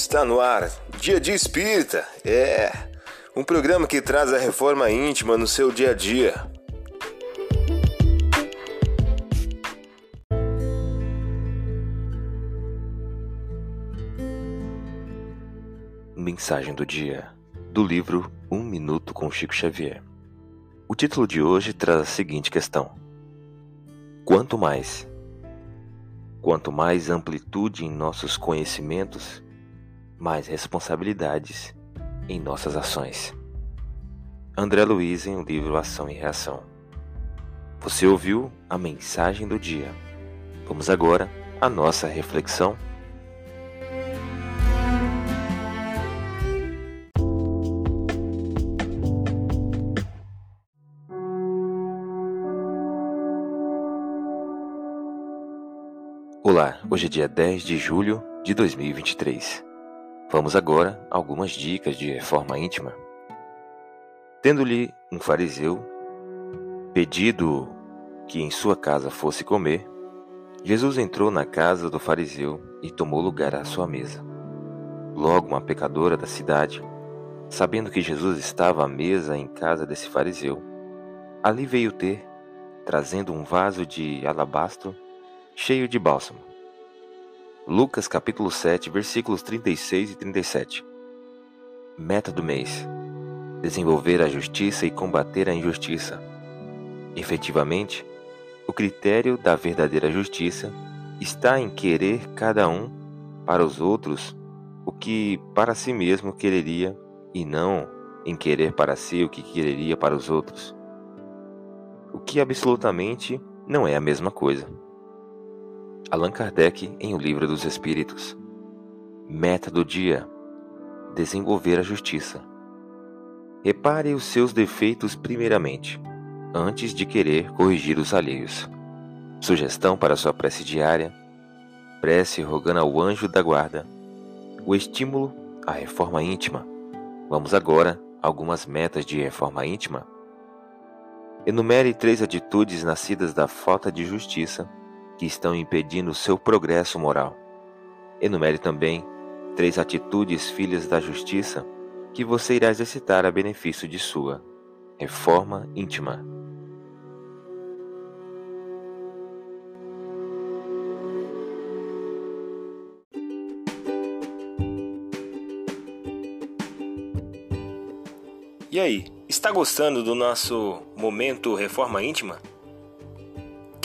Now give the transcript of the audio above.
Está no ar, Dia de Espírita. É um programa que traz a reforma íntima no seu dia a dia. Mensagem do dia do livro Um Minuto com Chico Xavier. O título de hoje traz a seguinte questão: Quanto mais Quanto mais amplitude em nossos conhecimentos, mais responsabilidades em nossas ações. André Luiz em o livro Ação e Reação. Você ouviu a mensagem do dia. Vamos agora à nossa reflexão. Olá, hoje é dia 10 de julho de 2023. Vamos agora a algumas dicas de reforma íntima. Tendo-lhe um fariseu pedido que em sua casa fosse comer, Jesus entrou na casa do fariseu e tomou lugar à sua mesa. Logo, uma pecadora da cidade, sabendo que Jesus estava à mesa em casa desse fariseu, ali veio ter, trazendo um vaso de alabastro cheio de bálsamo. Lucas capítulo 7, versículos 36 e 37. Meta do mês: desenvolver a justiça e combater a injustiça. Efetivamente, o critério da verdadeira justiça está em querer cada um para os outros o que para si mesmo quereria e não em querer para si o que quereria para os outros. O que absolutamente não é a mesma coisa. Allan Kardec em O Livro dos Espíritos. Meta do dia: desenvolver a justiça. Repare os seus defeitos primeiramente, antes de querer corrigir os alheios. Sugestão para sua prece diária: prece rogando ao anjo da guarda o estímulo à reforma íntima. Vamos agora a algumas metas de reforma íntima. Enumere três atitudes nascidas da falta de justiça que estão impedindo seu progresso moral. Enumere também três atitudes filhas da justiça que você irá exercitar a benefício de sua reforma íntima. E aí, está gostando do nosso momento Reforma Íntima?